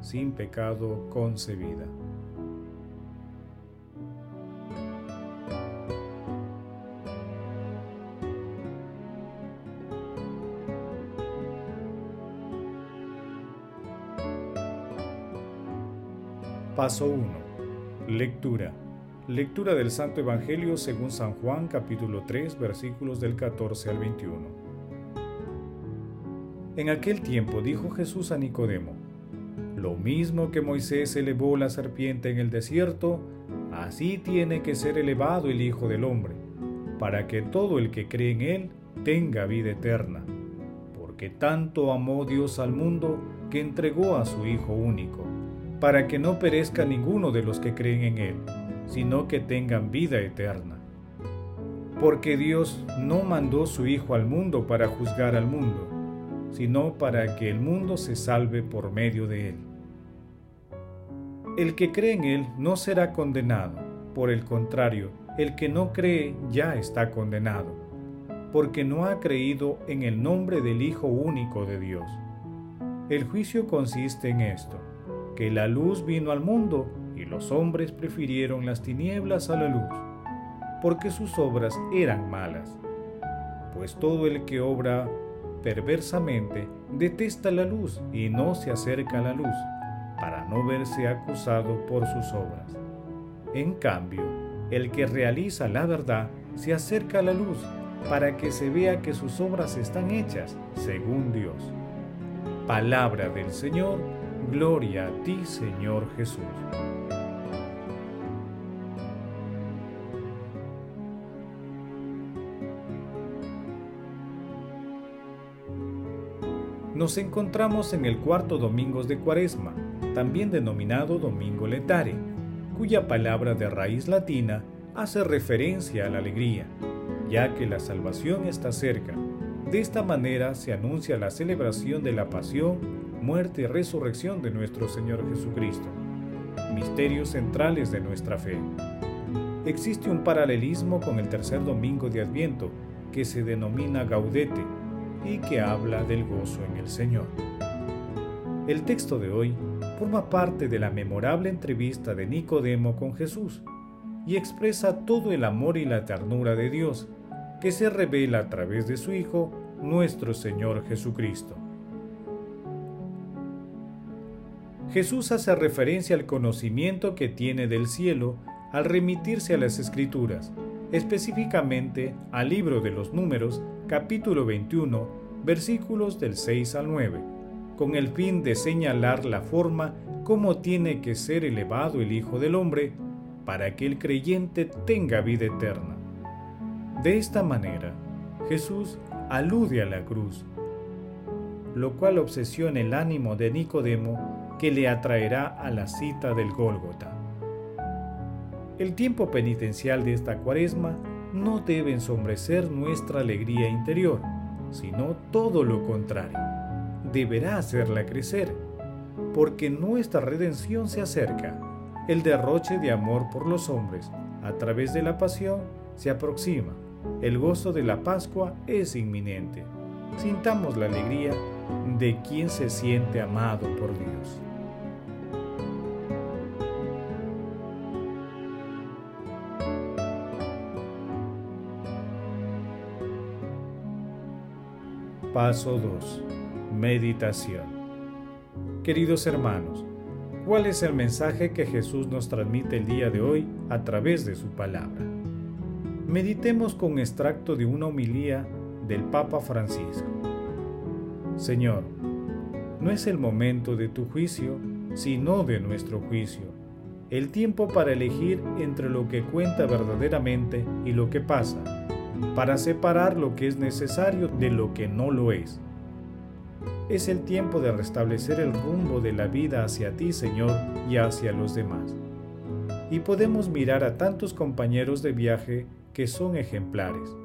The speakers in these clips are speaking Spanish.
sin pecado concebida. Paso 1. Lectura. Lectura del Santo Evangelio según San Juan capítulo 3 versículos del 14 al 21. En aquel tiempo dijo Jesús a Nicodemo, Lo mismo que Moisés elevó la serpiente en el desierto, así tiene que ser elevado el Hijo del Hombre, para que todo el que cree en él tenga vida eterna. Porque tanto amó Dios al mundo que entregó a su Hijo único para que no perezca ninguno de los que creen en Él, sino que tengan vida eterna. Porque Dios no mandó su Hijo al mundo para juzgar al mundo, sino para que el mundo se salve por medio de Él. El que cree en Él no será condenado, por el contrario, el que no cree ya está condenado, porque no ha creído en el nombre del Hijo único de Dios. El juicio consiste en esto que la luz vino al mundo y los hombres prefirieron las tinieblas a la luz, porque sus obras eran malas. Pues todo el que obra perversamente detesta la luz y no se acerca a la luz, para no verse acusado por sus obras. En cambio, el que realiza la verdad se acerca a la luz, para que se vea que sus obras están hechas según Dios. Palabra del Señor Gloria a ti, Señor Jesús. Nos encontramos en el cuarto domingo de Cuaresma, también denominado Domingo Letare, cuya palabra de raíz latina hace referencia a la alegría, ya que la salvación está cerca. De esta manera se anuncia la celebración de la pasión muerte y resurrección de nuestro Señor Jesucristo, misterios centrales de nuestra fe. Existe un paralelismo con el tercer domingo de Adviento, que se denomina Gaudete y que habla del gozo en el Señor. El texto de hoy forma parte de la memorable entrevista de Nicodemo con Jesús y expresa todo el amor y la ternura de Dios que se revela a través de su Hijo, nuestro Señor Jesucristo. Jesús hace referencia al conocimiento que tiene del cielo al remitirse a las Escrituras, específicamente al libro de los números, capítulo 21, versículos del 6 al 9, con el fin de señalar la forma como tiene que ser elevado el Hijo del Hombre para que el creyente tenga vida eterna. De esta manera, Jesús alude a la cruz, lo cual obsesiona el ánimo de Nicodemo que le atraerá a la cita del Gólgota. El tiempo penitencial de esta cuaresma no debe ensombrecer nuestra alegría interior, sino todo lo contrario. Deberá hacerla crecer, porque nuestra redención se acerca. El derroche de amor por los hombres a través de la pasión se aproxima. El gozo de la Pascua es inminente. Sintamos la alegría de quien se siente amado por Dios. Paso 2. Meditación. Queridos hermanos, ¿cuál es el mensaje que Jesús nos transmite el día de hoy a través de su palabra? Meditemos con extracto de una homilía del Papa Francisco. Señor, no es el momento de tu juicio, sino de nuestro juicio. El tiempo para elegir entre lo que cuenta verdaderamente y lo que pasa para separar lo que es necesario de lo que no lo es. es el tiempo de restablecer el rumbo de la vida hacia ti, Señor, y hacia los demás. Y podemos mirar a tantos compañeros de viaje que son ejemplares,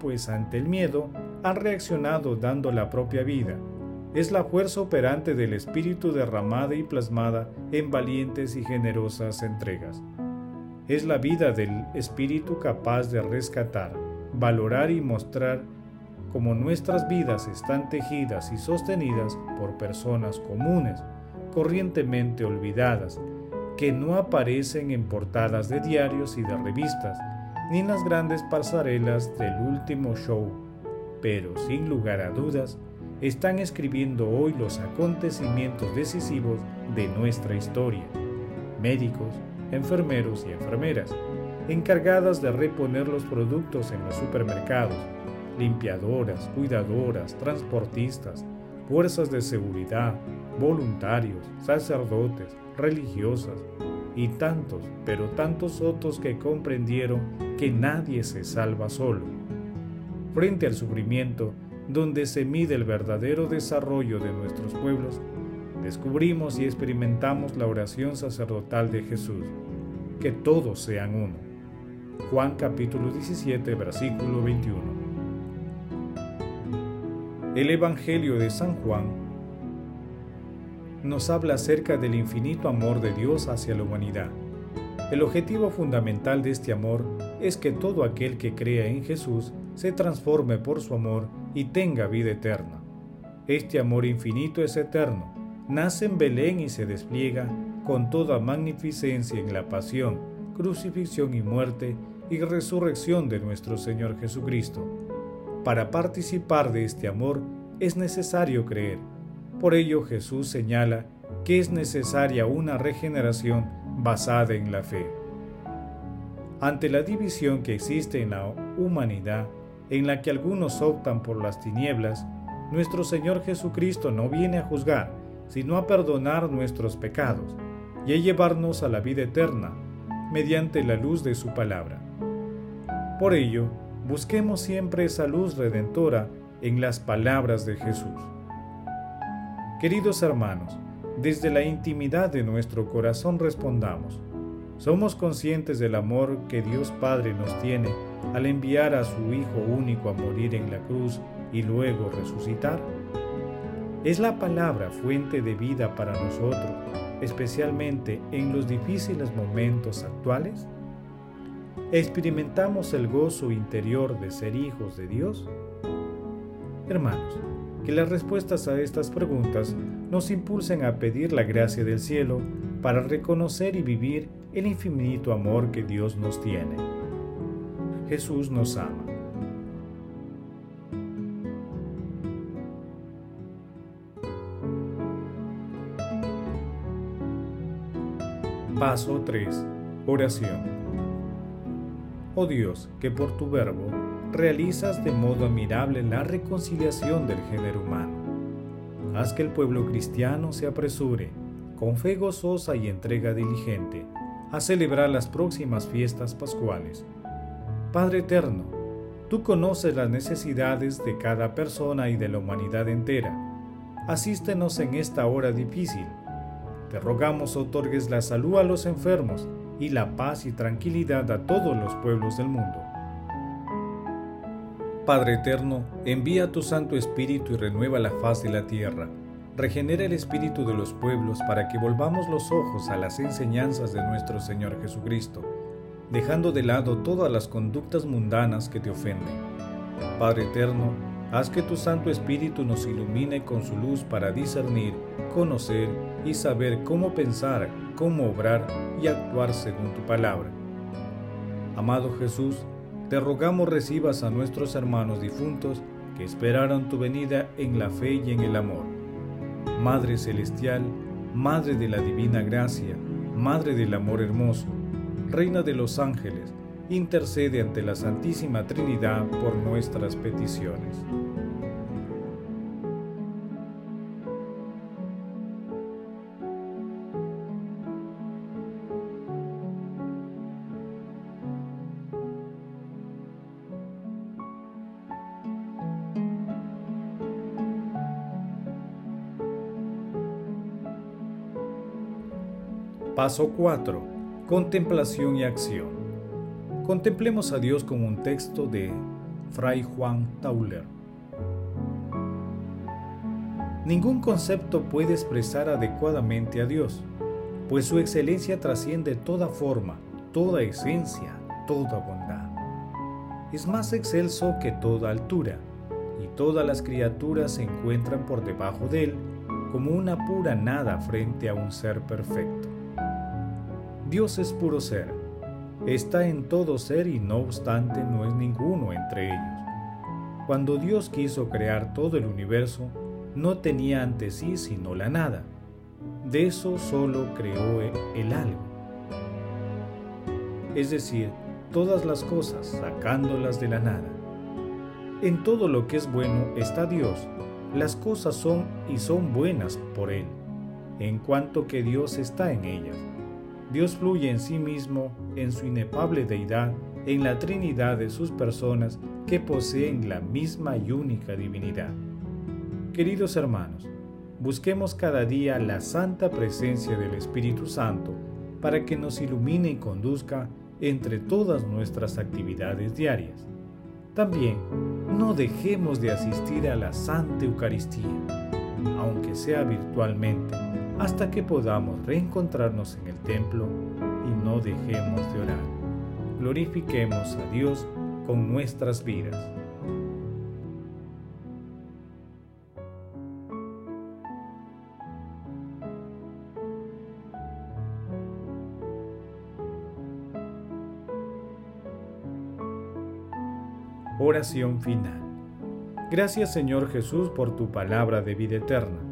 pues ante el miedo han reaccionado dando la propia vida. Es la fuerza operante del Espíritu derramada y plasmada en valientes y generosas entregas. Es la vida del Espíritu capaz de rescatar, valorar y mostrar como nuestras vidas están tejidas y sostenidas por personas comunes, corrientemente olvidadas, que no aparecen en portadas de diarios y de revistas, ni en las grandes pasarelas del último show, pero sin lugar a dudas, están escribiendo hoy los acontecimientos decisivos de nuestra historia. Médicos, enfermeros y enfermeras, encargadas de reponer los productos en los supermercados, limpiadoras, cuidadoras, transportistas, fuerzas de seguridad, voluntarios, sacerdotes, religiosas y tantos, pero tantos otros que comprendieron que nadie se salva solo. Frente al sufrimiento, donde se mide el verdadero desarrollo de nuestros pueblos, descubrimos y experimentamos la oración sacerdotal de Jesús, que todos sean uno. Juan capítulo 17, versículo 21. El Evangelio de San Juan nos habla acerca del infinito amor de Dios hacia la humanidad. El objetivo fundamental de este amor es que todo aquel que crea en Jesús se transforme por su amor y tenga vida eterna. Este amor infinito es eterno, nace en Belén y se despliega con toda magnificencia en la pasión, crucifixión y muerte y resurrección de nuestro Señor Jesucristo para participar de este amor es necesario creer. Por ello Jesús señala que es necesaria una regeneración basada en la fe. Ante la división que existe en la humanidad, en la que algunos optan por las tinieblas, nuestro Señor Jesucristo no viene a juzgar, sino a perdonar nuestros pecados y a llevarnos a la vida eterna mediante la luz de su palabra. Por ello, busquemos siempre esa luz redentora en las palabras de Jesús. Queridos hermanos, desde la intimidad de nuestro corazón respondamos. ¿Somos conscientes del amor que Dios Padre nos tiene al enviar a su Hijo único a morir en la cruz y luego resucitar? ¿Es la palabra fuente de vida para nosotros, especialmente en los difíciles momentos actuales? ¿Experimentamos el gozo interior de ser hijos de Dios? Hermanos, que las respuestas a estas preguntas nos impulsen a pedir la gracia del cielo para reconocer y vivir el infinito amor que Dios nos tiene. Jesús nos ama. Paso 3. Oración. Oh Dios, que por tu verbo realizas de modo admirable la reconciliación del género humano. Haz que el pueblo cristiano se apresure, con fe gozosa y entrega diligente, a celebrar las próximas fiestas pascuales. Padre eterno, tú conoces las necesidades de cada persona y de la humanidad entera. Asístenos en esta hora difícil. Te rogamos otorgues la salud a los enfermos y la paz y tranquilidad a todos los pueblos del mundo. Padre eterno, envía tu Santo Espíritu y renueva la faz de la tierra. Regenera el espíritu de los pueblos para que volvamos los ojos a las enseñanzas de nuestro Señor Jesucristo, dejando de lado todas las conductas mundanas que te ofenden. Padre eterno, haz que tu Santo Espíritu nos ilumine con su luz para discernir, conocer y saber cómo pensar, cómo obrar y actuar según tu palabra. Amado Jesús, te rogamos recibas a nuestros hermanos difuntos que esperaron tu venida en la fe y en el amor. Madre Celestial, Madre de la Divina Gracia, Madre del Amor Hermoso, Reina de los Ángeles, intercede ante la Santísima Trinidad por nuestras peticiones. Paso 4. Contemplación y acción. Contemplemos a Dios con un texto de Fray Juan Tauler. Ningún concepto puede expresar adecuadamente a Dios, pues su excelencia trasciende toda forma, toda esencia, toda bondad. Es más excelso que toda altura, y todas las criaturas se encuentran por debajo de él como una pura nada frente a un ser perfecto. Dios es puro ser. Está en todo ser y no obstante no es ninguno entre ellos. Cuando Dios quiso crear todo el universo, no tenía ante sí sino la nada. De eso solo creó el algo. Es decir, todas las cosas sacándolas de la nada. En todo lo que es bueno está Dios. Las cosas son y son buenas por Él, en cuanto que Dios está en ellas Dios fluye en sí mismo, en su inefable deidad, en la Trinidad de sus personas que poseen la misma y única divinidad. Queridos hermanos, busquemos cada día la santa presencia del Espíritu Santo para que nos ilumine y conduzca entre todas nuestras actividades diarias. También no dejemos de asistir a la Santa Eucaristía, aunque sea virtualmente hasta que podamos reencontrarnos en el templo y no dejemos de orar. Glorifiquemos a Dios con nuestras vidas. Oración final. Gracias Señor Jesús por tu palabra de vida eterna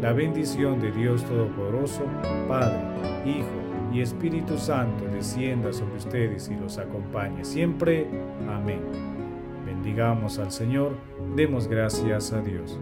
la bendición de Dios Todopoderoso, Padre, Hijo y Espíritu Santo descienda sobre ustedes y los acompañe siempre. Amén. Bendigamos al Señor, demos gracias a Dios.